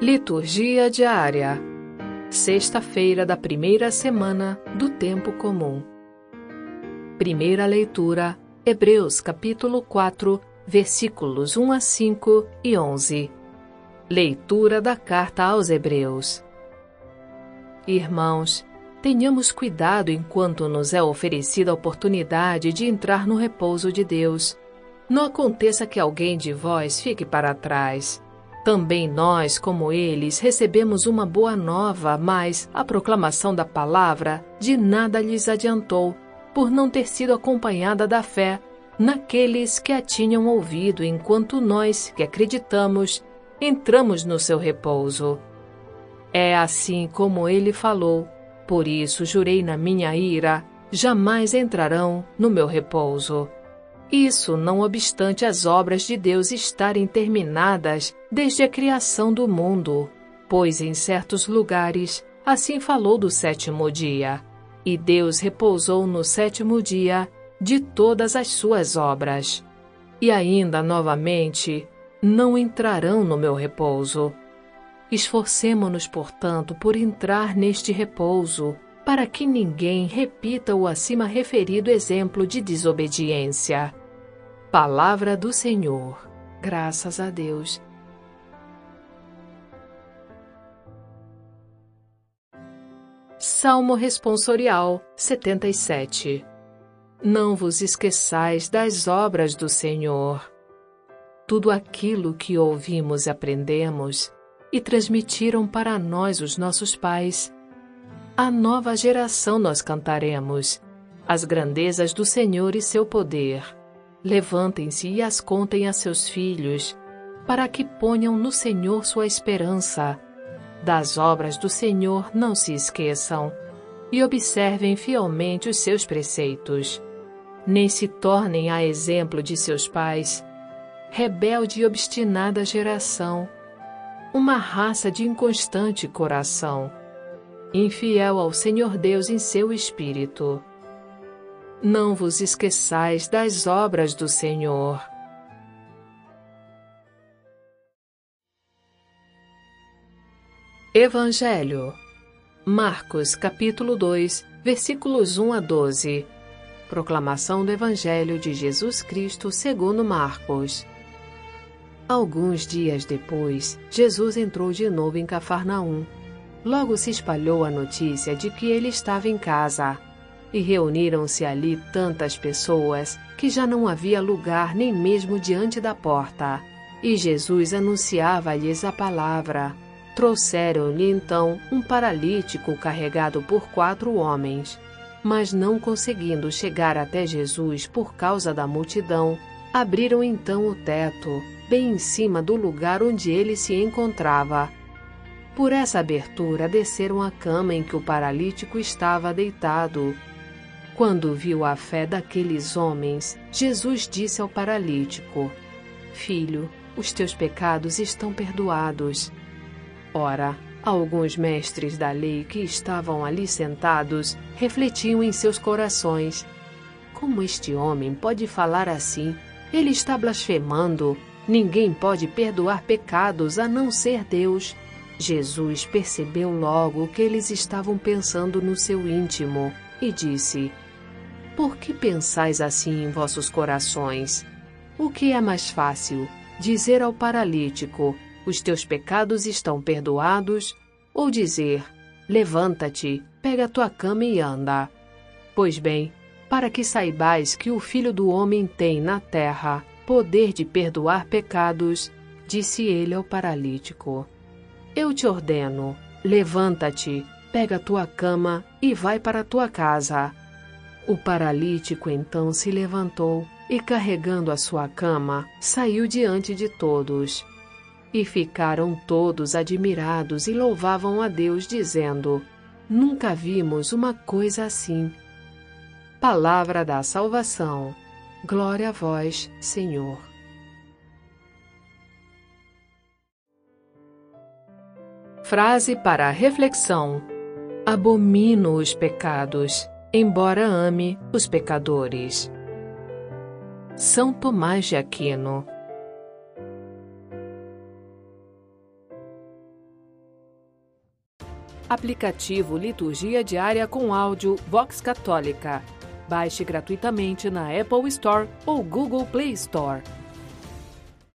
Liturgia diária. Sexta-feira da primeira semana do tempo comum. Primeira leitura: Hebreus capítulo 4, versículos 1 a 5 e 11. Leitura da carta aos Hebreus. Irmãos, tenhamos cuidado enquanto nos é oferecida a oportunidade de entrar no repouso de Deus. Não aconteça que alguém de vós fique para trás. Também nós, como eles, recebemos uma boa nova, mas a proclamação da palavra de nada lhes adiantou, por não ter sido acompanhada da fé naqueles que a tinham ouvido, enquanto nós, que acreditamos, entramos no seu repouso. É assim como ele falou, por isso jurei na minha ira: jamais entrarão no meu repouso. Isso não obstante as obras de Deus estarem terminadas desde a criação do mundo, pois em certos lugares assim falou do sétimo dia. E Deus repousou no sétimo dia de todas as suas obras. E ainda novamente, não entrarão no meu repouso. Esforcemo-nos, portanto, por entrar neste repouso, para que ninguém repita o acima referido exemplo de desobediência. Palavra do Senhor. Graças a Deus. Salmo Responsorial 77 Não vos esqueçais das obras do Senhor. Tudo aquilo que ouvimos e aprendemos e transmitiram para nós os nossos pais. A nova geração nós cantaremos as grandezas do Senhor e seu poder Levantem-se e as contem a seus filhos, para que ponham no Senhor sua esperança. Das obras do Senhor não se esqueçam, e observem fielmente os seus preceitos. Nem se tornem a exemplo de seus pais, rebelde e obstinada geração, uma raça de inconstante coração, infiel ao Senhor Deus em seu espírito. Não vos esqueçais das obras do Senhor. Evangelho Marcos capítulo 2, versículos 1 a 12. Proclamação do Evangelho de Jesus Cristo segundo Marcos. Alguns dias depois, Jesus entrou de novo em Cafarnaum. Logo se espalhou a notícia de que ele estava em casa e reuniram-se ali tantas pessoas que já não havia lugar nem mesmo diante da porta. E Jesus anunciava-lhes a palavra. Trouxeram-lhe então um paralítico carregado por quatro homens. Mas não conseguindo chegar até Jesus por causa da multidão, abriram então o teto, bem em cima do lugar onde ele se encontrava. Por essa abertura desceram a cama em que o paralítico estava deitado quando viu a fé daqueles homens, Jesus disse ao paralítico: Filho, os teus pecados estão perdoados. Ora, alguns mestres da lei que estavam ali sentados refletiam em seus corações: Como este homem pode falar assim? Ele está blasfemando. Ninguém pode perdoar pecados a não ser Deus. Jesus percebeu logo que eles estavam pensando no seu íntimo e disse: por que pensais assim em vossos corações? O que é mais fácil, dizer ao paralítico: Os teus pecados estão perdoados? Ou dizer: Levanta-te, pega tua cama e anda? Pois bem, para que saibais que o Filho do Homem tem na terra poder de perdoar pecados, disse ele ao paralítico: Eu te ordeno, levanta-te, pega tua cama e vai para tua casa. O paralítico então se levantou e, carregando a sua cama, saiu diante de todos. E ficaram todos admirados e louvavam a Deus, dizendo: Nunca vimos uma coisa assim. Palavra da salvação. Glória a vós, Senhor. Frase para reflexão: Abomino os pecados embora ame os pecadores. São Tomás de Aquino Aplicativo Liturgia Diária com áudio Vox Católica. Baixe gratuitamente na Apple Store ou Google Play Store.